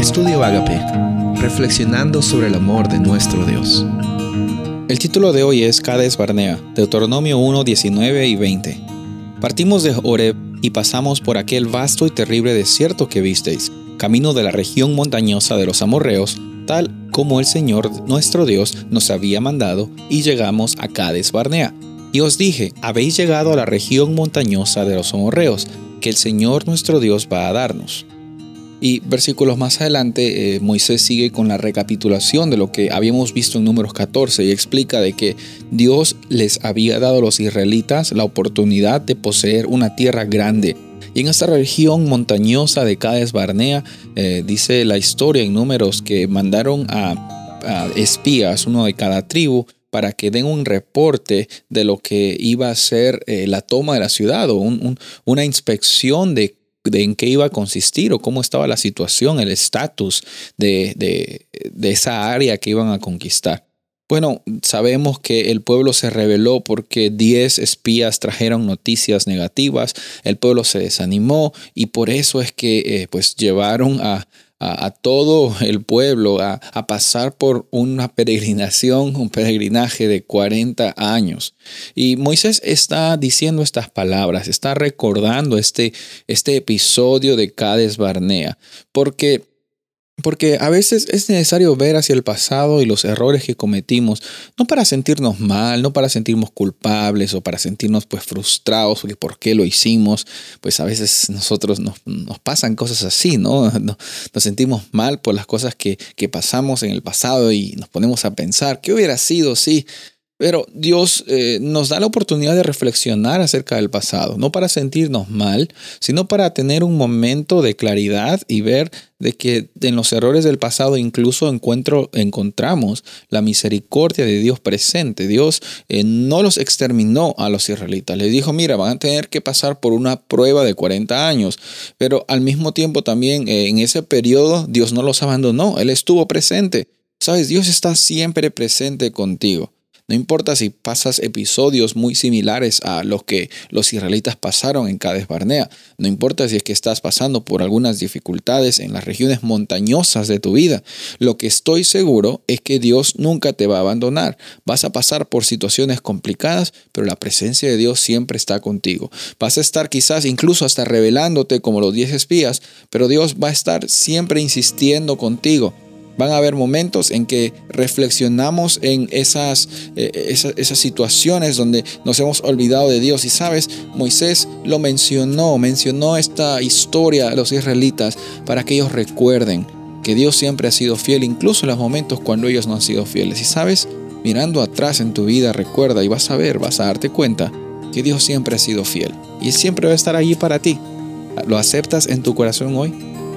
Estudio Agape, reflexionando sobre el amor de nuestro Dios. El título de hoy es Cades Barnea, Deuteronomio 1, 19 y 20. Partimos de Horeb y pasamos por aquel vasto y terrible desierto que visteis, camino de la región montañosa de los amorreos, tal como el Señor nuestro Dios nos había mandado, y llegamos a Cades Barnea. Y os dije, habéis llegado a la región montañosa de los amorreos, que el Señor nuestro Dios va a darnos. Y versículos más adelante, eh, Moisés sigue con la recapitulación de lo que habíamos visto en números 14 y explica de que Dios les había dado a los israelitas la oportunidad de poseer una tierra grande. Y en esta región montañosa de Cades Barnea, eh, dice la historia en números que mandaron a, espías, uno de cada tribu, para que den un reporte de lo que iba a ser eh, la toma de la ciudad o una inspección de de en qué iba a consistir o cómo estaba la situación, el estatus de, de, de esa área que iban a conquistar. Bueno, sabemos que el pueblo se rebeló porque 10 espías trajeron noticias negativas, el pueblo se desanimó y por eso es que eh, pues llevaron a, a, todo el pueblo a, pasar por una peregrinación, un peregrinaje de 40 años. Y Moisés está diciendo estas palabras, está recordando este, este episodio de Cades Barnea, porque porque a veces es necesario ver hacia el pasado y los errores que cometimos, no para sentirnos mal, no para sentirnos culpables o para sentirnos pues frustrados porque por qué lo hicimos, pues a veces nosotros nos, nos pasan cosas así, ¿no? Nos, sentimos mal por las cosas que, que pasamos en el pasado y nos ponemos a pensar, ¿qué hubiera sido si pero Dios eh, nos da la oportunidad de reflexionar acerca del pasado, no para sentirnos mal, sino para tener un momento de claridad y ver de que en los errores del pasado incluso encuentro, encontramos la misericordia de Dios presente. Dios eh, no los exterminó a los israelitas. Les dijo, mira, van a tener que pasar por una prueba de 40 años. Pero al mismo tiempo también eh, en ese periodo Dios no los abandonó. Él estuvo presente. Sabes, Dios está siempre presente contigo. No importa si pasas episodios muy similares a los que los israelitas pasaron en Cades Barnea. No importa si es que estás pasando por algunas dificultades en las regiones montañosas de tu vida. Lo que estoy seguro es que Dios nunca te va a abandonar. Vas a pasar por situaciones complicadas, pero la presencia de Dios siempre está contigo. Vas a estar quizás incluso hasta revelándote como los diez espías, pero Dios va a estar siempre insistiendo contigo Van a haber momentos en que reflexionamos en esas, eh, esas, situaciones donde nos hemos olvidado de Dios. Y sabes, Moisés lo mencionó, mencionó esta historia a los israelitas para que ellos recuerden que Dios siempre ha sido fiel, incluso en los momentos cuando ellos no han sido fieles. Y sabes, mirando atrás en tu vida, recuerda y vas a ver, vas a darte cuenta que Dios siempre ha sido fiel y siempre va a estar allí para ti. ¿Lo aceptas en tu corazón hoy?